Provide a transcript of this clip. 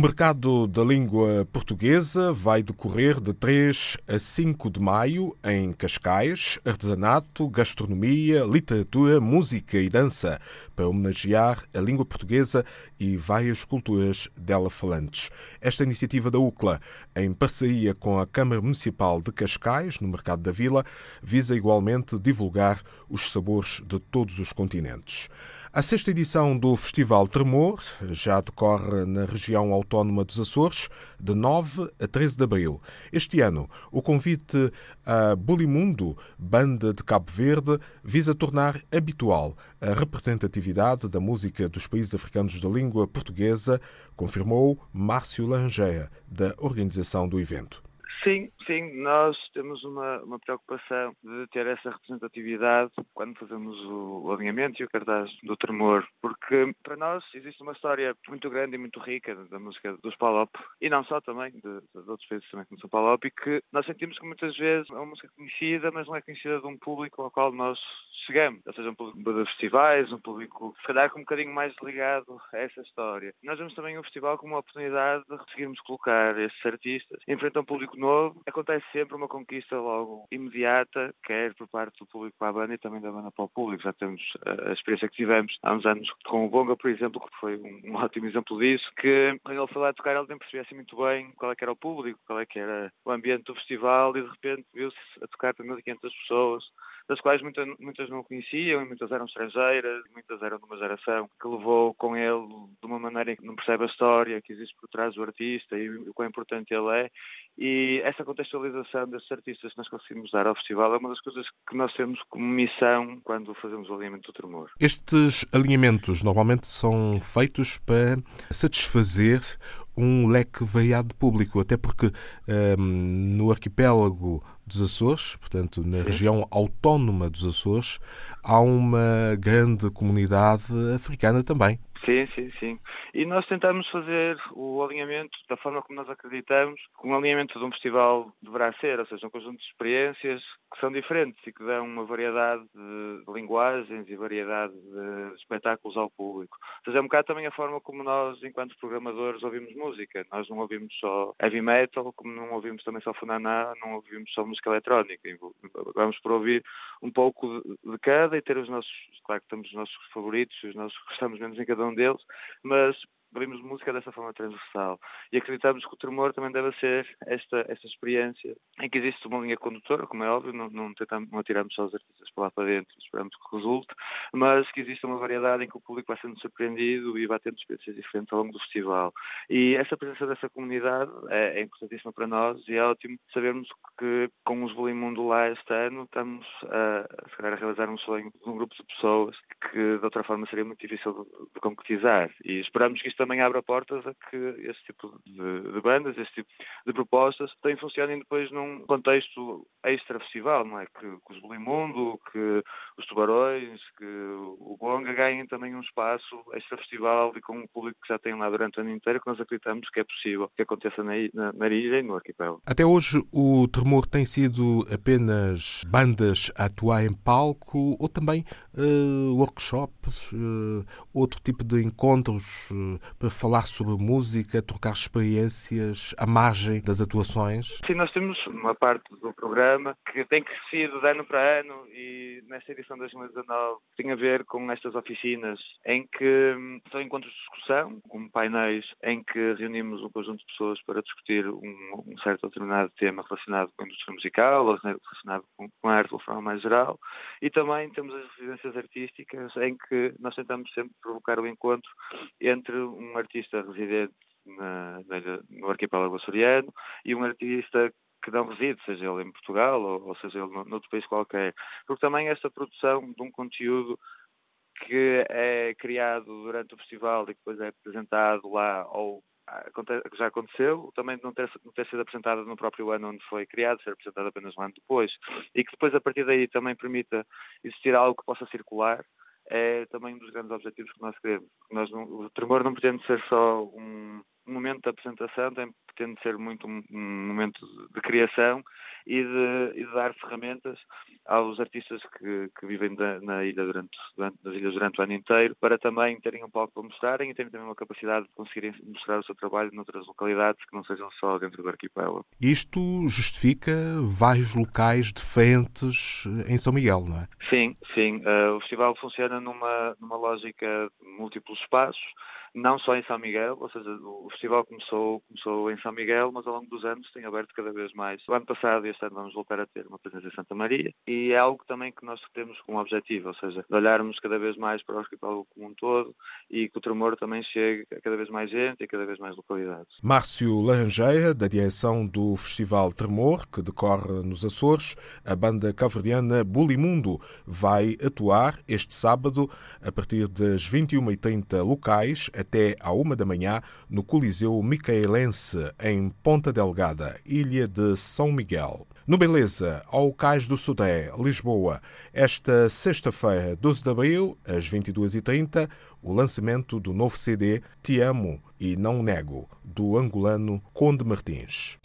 mercado da língua portuguesa vai decorrer de 3 a 5 de maio em Cascais, artesanato, gastronomia, literatura, música e dança, para homenagear a língua portuguesa e várias culturas dela falantes. Esta iniciativa da UCLA, em parceria com a Câmara Municipal de Cascais, no Mercado da Vila, visa igualmente divulgar os sabores de todos os continentes. A sexta edição do Festival Tremor já decorre na região autónoma dos Açores, de 9 a 13 de abril. Este ano, o convite a Bulimundo, banda de Cabo Verde, visa tornar habitual a representatividade da música dos países africanos da língua portuguesa, confirmou Márcio Langeia, da organização do evento. Sim, sim, nós temos uma, uma preocupação de ter essa representatividade quando fazemos o, o alinhamento e o cartaz do tremor, porque para nós existe uma história muito grande e muito rica da música dos Palop, e não só também, de, de outros países também como são Palop, e que nós sentimos que muitas vezes é uma música conhecida, mas não é conhecida de um público ao qual nós chegamos, ou seja, um público de festivais, um público se calhar com um bocadinho mais ligado a essa história. Nós vemos também o festival como uma oportunidade de conseguirmos colocar esses artistas em frente a um público novo. Acontece sempre uma conquista logo imediata, quer por parte do público para a banda e também da banda para o público. Já temos a experiência que tivemos há uns anos com o Bonga, por exemplo, que foi um, ótimo exemplo disso, que quando ele foi lá tocar ele nem percebia assim muito bem qual é que era o público, qual é que era o ambiente do festival e de repente viu-se a tocar para 1.500 pessoas das quais muitas, não conheciam, muitas eram estrangeiras, muitas eram de uma geração que levou com ele de uma maneira em que não percebe a história que existe por trás do artista e o quão importante ele é. E essa contextualização desses artistas que nós conseguimos dar ao festival é uma das coisas que nós temos como missão quando fazemos o alinhamento do tremor. Estes alinhamentos normalmente são feitos para satisfazer um leque variado de público, até porque um, no arquipélago dos Açores, portanto, na região autónoma dos Açores, há uma grande comunidade africana também. Sim, sim, sim. E nós tentamos fazer o alinhamento da forma como nós acreditamos que um alinhamento de um festival deverá ser, ou seja, um conjunto de experiências que são diferentes e que dão uma variedade de linguagens e variedade de espetáculos ao público. Ou seja, é um bocado também a forma como nós, enquanto programadores, ouvimos música. Nós não ouvimos só heavy metal, como não ouvimos também só funaná, não ouvimos só música eletrónica. Vamos por ouvir um pouco de cada e ter os nossos, claro que temos os nossos favoritos, os nossos gostamos menos em cada um deles, mas ouvimos música dessa forma transversal e acreditamos que o tremor também deve ser esta, esta experiência em que existe uma linha condutora, como é óbvio, não, não, tentamos, não atiramos só os artistas para lá para dentro, esperamos que resulte, mas que existe uma variedade em que o público vai sendo surpreendido e vai tendo experiências diferentes ao longo do festival. E essa presença dessa comunidade é, é importantíssima para nós e é ótimo sabermos que com os Mundo lá este ano estamos a, a, a realizar um sonho de um grupo de pessoas que de outra forma seria muito difícil de, de concretizar e esperamos que isto também abra portas a que esse tipo de, de bandas, esse tipo de propostas também funcionem depois num contexto extra-festival, não é? Que, que os Bolimundo, que os Tubarões, que o Bonga ganhem também um espaço extra-festival e com um público que já tem lá durante o ano inteiro, que nós acreditamos que é possível que aconteça na, na, na ilha e no arquipélago. Até hoje o Tremor tem sido apenas bandas a atuar em palco ou também uh, workshops, uh, outro tipo de encontros uh, para falar sobre música, trocar experiências à margem das atuações? Sim, nós temos uma parte do programa que tem crescido de ano para ano e nesta edição de 2019 tem a ver com estas oficinas em que hum, são encontros de discussão, com painéis em que reunimos um conjunto de pessoas para discutir um, um certo determinado tema relacionado com a indústria musical ou relacionado com, a arte de uma forma mais geral e também temos as residências artísticas em que nós tentamos sempre provocar o encontro entre um artista residente na, no arquipélago açoriano e um artista que não reside, seja ele em Portugal ou, ou seja ele noutro país qualquer. Porque também esta produção de um conteúdo que é criado durante o festival e que depois é apresentado lá ou já aconteceu, também não ter, não ter sido apresentada no próprio ano onde foi criado, ser apresentada apenas um ano depois, e que depois a partir daí também permita existir algo que possa circular, é também um dos grandes objetivos que nós queremos. Nós não, o tremor não pretende ser só um, momento da apresentação tem, pretende ser muito um, um momento de criação e de, e de, dar ferramentas aos artistas que, que vivem da, na ilha durante, durante, nas ilhas durante o ano inteiro para também terem um palco para mostrarem e terem também uma capacidade de conseguirem mostrar o seu trabalho noutras localidades que não sejam só dentro do arquipélago. Isto justifica vários locais diferentes em São Miguel, não é? Sim, sim. Uh, o festival funciona numa, numa lógica de múltiplos espaços não só em São Miguel, ou seja, o festival começou, começou em São Miguel, mas ao longo dos anos tem aberto cada vez mais. O ano passado e este ano vamos voltar a ter uma presença em Santa Maria e é algo também que nós temos como objetivo, ou seja, de olharmos cada vez mais para o arquipélago como um todo e que o tremor também chegue a cada vez mais gente e a cada vez mais localidades. Márcio Laranjeira, da direção do Festival Tremor, que decorre nos Açores, a banda caverdiana Bulimundo vai atuar este sábado a partir das 21h30 locais até à uma da manhã no Coliseu Micaelense, em Ponta Delgada, Ilha de São Miguel. No Beleza, ao Cais do Sudé, Lisboa, esta sexta-feira, 12 de abril, às 22h30, o lançamento do novo CD Te Amo e Não Nego, do angolano Conde Martins.